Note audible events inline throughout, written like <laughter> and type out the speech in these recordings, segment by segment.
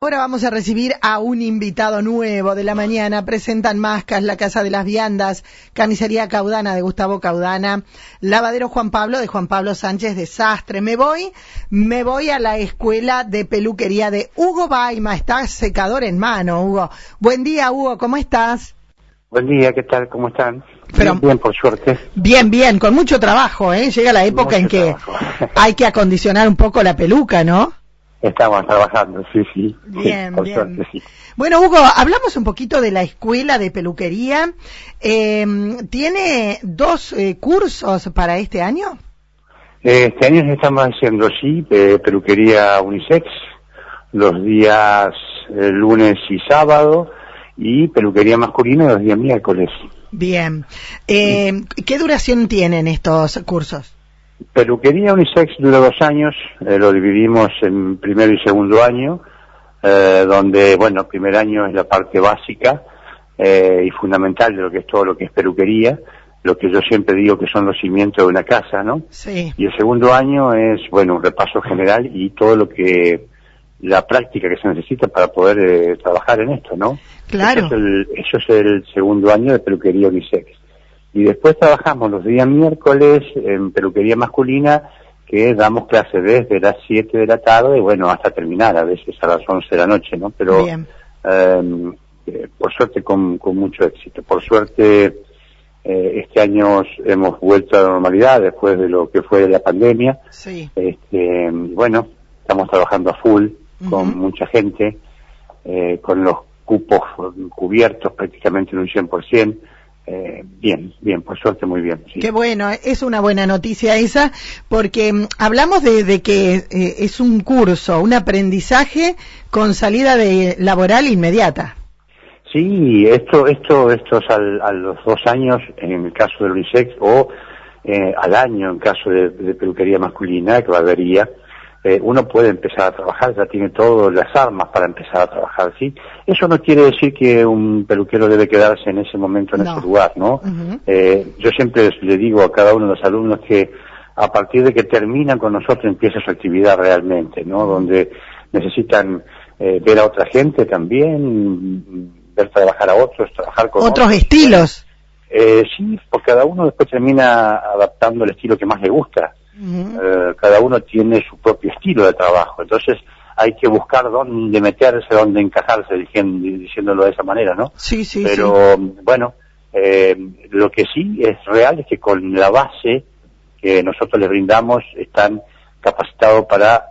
Ahora vamos a recibir a un invitado nuevo de la mañana. Presentan Mascas, la Casa de las Viandas, Carnicería Caudana de Gustavo Caudana, Lavadero Juan Pablo de Juan Pablo Sánchez Desastre. Me voy, me voy a la escuela de peluquería de Hugo Baima. Está secador en mano, Hugo. Buen día, Hugo, ¿cómo estás? Buen día, ¿qué tal? ¿Cómo están? Pero- bien, bien, por suerte. Bien, bien, con mucho trabajo, ¿eh? Llega la época Mucho en que trabajo. <laughs> hay que acondicionar un poco la peluca, ¿no? Estamos trabajando, sí, sí. Bien, Sí, por bien. suerte, sí. Bueno, Hugo, hablamos un poquito de la escuela de peluquería. Eh, ¿Tiene dos eh, cursos para este año? Eh, Este año estamos haciendo, sí, peluquería unisex, los días eh, lunes y sábado, y peluquería masculina los días miércoles. Bien. Eh, ¿Qué duración tienen estos cursos? Peluquería unisex dura dos años, eh, lo dividimos en primero y segundo año, eh, donde, bueno, primer año es la parte básica eh, y fundamental de lo que es todo lo que es peluquería, lo que yo siempre digo que son los cimientos de una casa, ¿no? Sí. Y el segundo año es, bueno, un repaso general y todo lo que, la práctica que se necesita para poder eh, trabajar en esto, ¿no? Claro. Eso es, el, eso es el segundo año de peluquería unisex. Y después trabajamos los días miércoles en peluquería masculina, que damos clases desde las 7 de la tarde, bueno, hasta terminar, a veces a las 11 de la noche, ¿no? Pero, Bien. eh, por suerte, con, con mucho éxito. Por suerte, eh, este año hemos vuelto a la normalidad después de lo que fue la pandemia. Sí. Este, bueno, estamos trabajando a full con mucha gente, eh, con los cupos cubiertos prácticamente en un 100%. Eh, bien, bien, por suerte muy bien. sí. Qué bueno, es una buena noticia esa, porque mm, hablamos de, de que eh, es un curso, un aprendizaje con salida de laboral inmediata. Sí, esto, esto, esto es al- a los dos años en el caso del unisex o eh, al año en caso de, de peluquería masculina, que barbería, eh, uno puede empezar a trabajar, ya tiene todas las armas para empezar a trabajar, ¿sí? Eso no quiere decir que un peluquero debe quedarse en ese momento en No. ese lugar, ¿no? Eh, yo siempre le digo a cada uno de los alumnos que a partir de que terminan con nosotros empieza su actividad realmente, ¿no? Donde necesitan eh, ver a otra gente también, ver trabajar a otros, trabajar con Otros estilos. Eh, sí, porque cada uno después termina adaptando el estilo que más le gusta. Eh, cada uno tiene su propio estilo de trabajo, entonces hay que buscar dónde meterse, dónde encajarse, diciendo, diciéndolo de esa manera, ¿no? Sí, sí, Pero bueno, eh, lo que sí es real es que con la base que nosotros les brindamos están capacitados para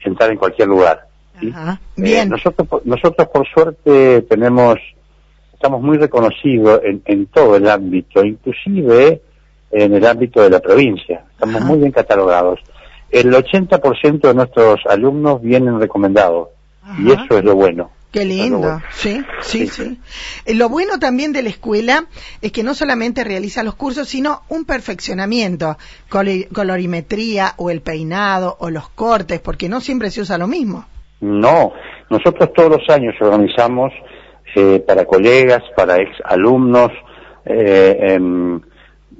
entrar en cualquier lugar. Ajá. Eh, Bien. nosotros, por- nosotros por suerte tenemos, estamos muy reconocidos en, en todo el ámbito, inclusive en el ámbito de la provincia. Estamos Ajá. muy bien catalogados. El 80% de nuestros alumnos vienen recomendados y eso es lo bueno. Qué lindo, bueno. sí, sí, Sí. sí. Eh, Lo bueno también de la escuela es que no solamente realiza los cursos, sino un perfeccionamiento, colorimetría o el peinado o los cortes, porque no siempre se usa lo mismo. No, nosotros todos los años organizamos eh, para colegas, para ex alumnos, eh, em,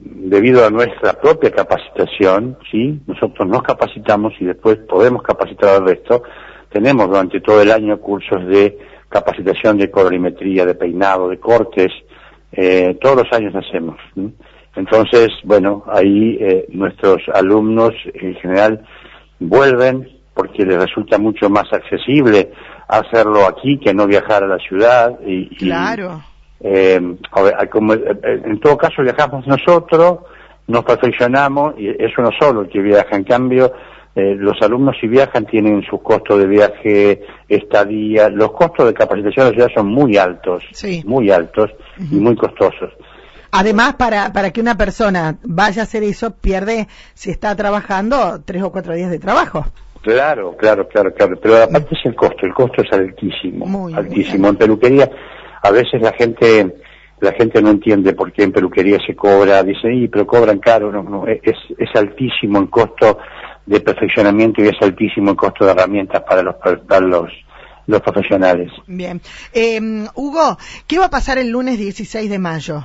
debido a nuestra propia capacitación, ¿sí? Nosotros nos capacitamos y después podemos capacitar al resto. Tenemos durante todo el año cursos de capacitación de colorimetría, de peinado, de cortes, eh, todos los años hacemos. Entonces, bueno, ahí eh, nuestros alumnos en general vuelven porque les resulta mucho más accesible hacerlo aquí que no viajar a la ciudad Claro. Eh, como- eh, eh, en todo caso viajamos nosotros, nos perfeccionamos y es uno solo el que viaja. En cambio, eh, los alumnos si viajan tienen sus costos de viaje, estadía, los costos de capacitación de la ciudad son muy altos, Sí. muy altos y muy costosos. Además, para, para que una persona vaya a hacer eso, pierde, si está trabajando, tres o cuatro días de trabajo. Claro, claro, claro, claro. Pero aparte es el costo, el costo es altísimo, Muy, altísimo. En peluquería, a veces la gente, la gente no entiende por qué en peluquería se cobra, dicen, y pero cobran caro, no, no, es, es altísimo el costo de perfeccionamiento y es altísimo el costo de herramientas para los, para los, los profesionales. Bien. Eh, Hugo, ¿qué va a pasar el lunes 16 de mayo?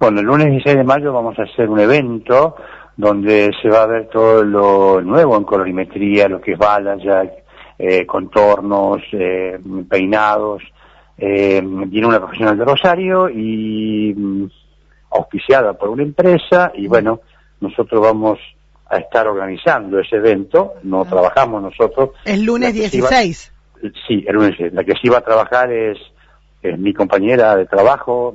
Bueno, el lunes 16 de mayo vamos a hacer un evento donde se va a ver todo lo nuevo en colorimetría, lo que es Balance, eh, contornos, eh, peinados. Eh, viene una profesional de Rosario y mm, auspiciada por una empresa y bueno, nosotros vamos a estar organizando ese evento, no Ah. trabajamos nosotros. El lunes La que sí va- 16. Sí, el lunes. La que sí va a trabajar es, es mi compañera de trabajo,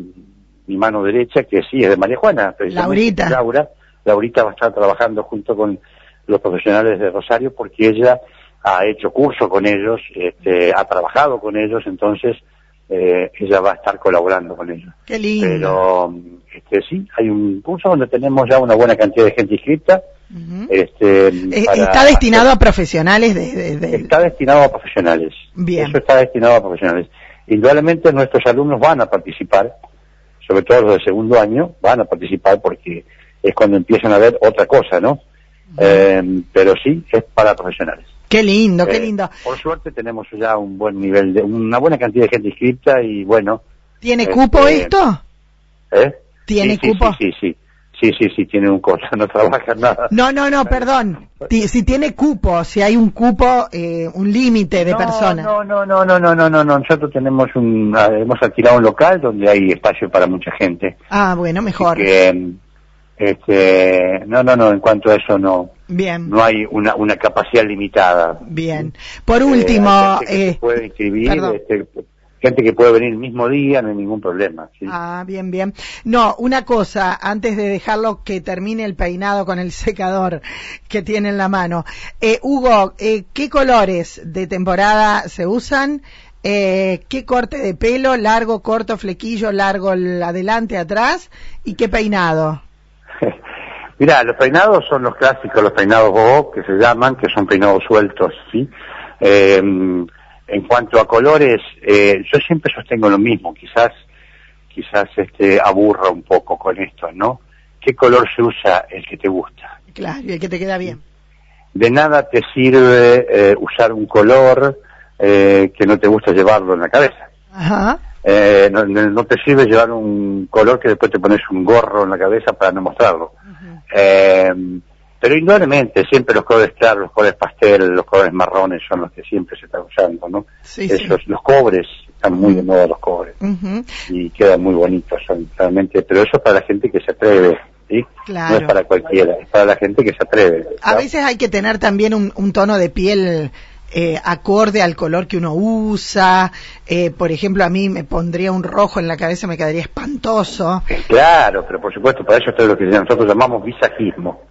mi mano derecha, que sí es de María Juana. Laurita. Laura. Laurita va a estar trabajando junto con los profesionales de Rosario porque ella ha hecho curso con ellos, este, ha trabajado con ellos, entonces eh, ella va a estar colaborando con ellos. Qué lindo. Pero este, sí, hay un curso donde tenemos ya una buena cantidad de gente inscrita. Este, Eh, está destinado hacer- a profesionales de, de- de- Está destinado a profesionales. Bien. Eso está destinado a profesionales. Indudablemente nuestros alumnos van a participar, sobre todo los de segundo año, van a participar porque es cuando empiezan a ver otra cosa, ¿no? Eh, pero sí, es para profesionales. Qué lindo, qué Eh, lindo. Por suerte tenemos ya un buen nivel, de una buena cantidad de gente inscrita y bueno. ¿Tiene este, cupo esto? ¿eh? ¿Tiene Sí, cupo? Sí, sí, sí. Sí, sí, sí, tiene un costo, no trabaja nada. No, no, no, perdón. Si tiene cupo, si hay un cupo, eh, un límite de no, personas. No, no, no, no, no, no, no. Nosotros tenemos un, ah, hemos alquilado un local donde hay espacio para mucha gente. Ah, bueno, mejor. Así que, mm, este, no, no, no. En cuanto a eso, no, Bien, no hay una, una capacidad limitada. bien. Por Eh, último, hay gente que eh, puede inscribir, este, gente que puede venir el mismo día, no hay ningún problema. ¿sí? Ah, bien, bien. No, una cosa, antes de dejarlo que termine el peinado con el <laughs> secador que tiene en la mano. Eh, Hugo, eh, ¿qué colores de temporada se usan? Eh, ¿Qué corte de pelo? ¿Largo, corto, flequillo, largo, el adelante, atrás? ¿Y qué peinado? <laughs> Mira, los peinados son los clásicos, los peinados bobo, que se llaman, que son peinados sueltos, ¿sí? Eh, en cuanto a colores, eh, yo siempre sostengo lo mismo, quizás, quizás este, aburra un poco con esto, ¿no? ¿Qué color se usa el que te gusta? Claro, y el que te queda bien. De nada te sirve eh, usar un color eh, que no te gusta llevarlo en la cabeza. Ajá. Eh, no, no- no te sirve llevar un color que después te pones un gorro en la cabeza para no mostrarlo. Eh, pero indudablemente siempre los colores claros, los colores pastel, los colores marrones son los que siempre se están usando, ¿no? Sí, sí. Esos, los cobres, están muy de moda los cobres y quedan muy bonitos, son realmente, pero eso es para la gente que se atreve, ¿sí? Claro. No es para cualquiera, es para la gente que se atreve. A veces hay que tener también un, un tono de piel eh, acorde al color que uno usa. Eh, por ejemplo, a mí me pondría un rojo en la cabeza, me quedaría espantoso. Claro, pero por supuesto, para eso es lo que nosotros llamamos visajismo.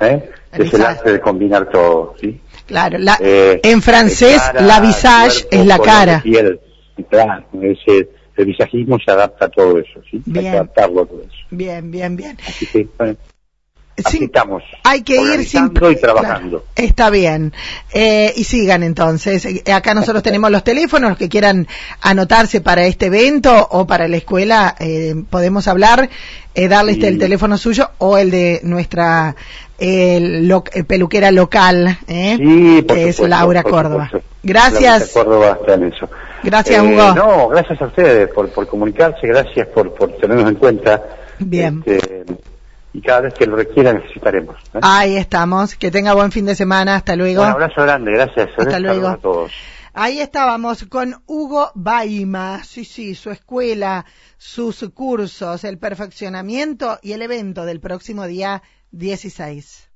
¿eh? El que es el arte de combinar todo, ¿sí? Claro, la- Eh, en francés cara, la visage cuerpo, es la cara. piel. Claro, ese, el visajismo se adapta a todo eso, ¿sí? Hay Bien. que adaptarlo a todo eso. Bien, bien, bien. Así que, bueno, estamos. hay que ir sin y trabajando. Claro, está bien. Eh, y sigan entonces. Eh, Acá nosotros <laughs> tenemos los teléfonos, los que quieran anotarse para este evento o para la escuela, eh, podemos hablar, eh, darles Sí. el teléfono suyo o el de nuestra lo- eh, peluquera local, ¿eh? Sí, por que es Laura por Córdoba. supuesto. Gracias. Laura Córdoba está en eso. Gracias, Hugo. No, gracias a ustedes por, por comunicarse, gracias por, por tenernos en cuenta. Bien. Este, y cada vez que lo requiera necesitaremos. ¿eh? Ahí estamos. Que tenga buen fin de semana. Hasta luego. Un abrazo grande, gracias. Hasta luego. a todos. Ahí estábamos con Hugo Baima, sí, sí, su escuela, sus cursos, el perfeccionamiento y el evento del próximo día 16.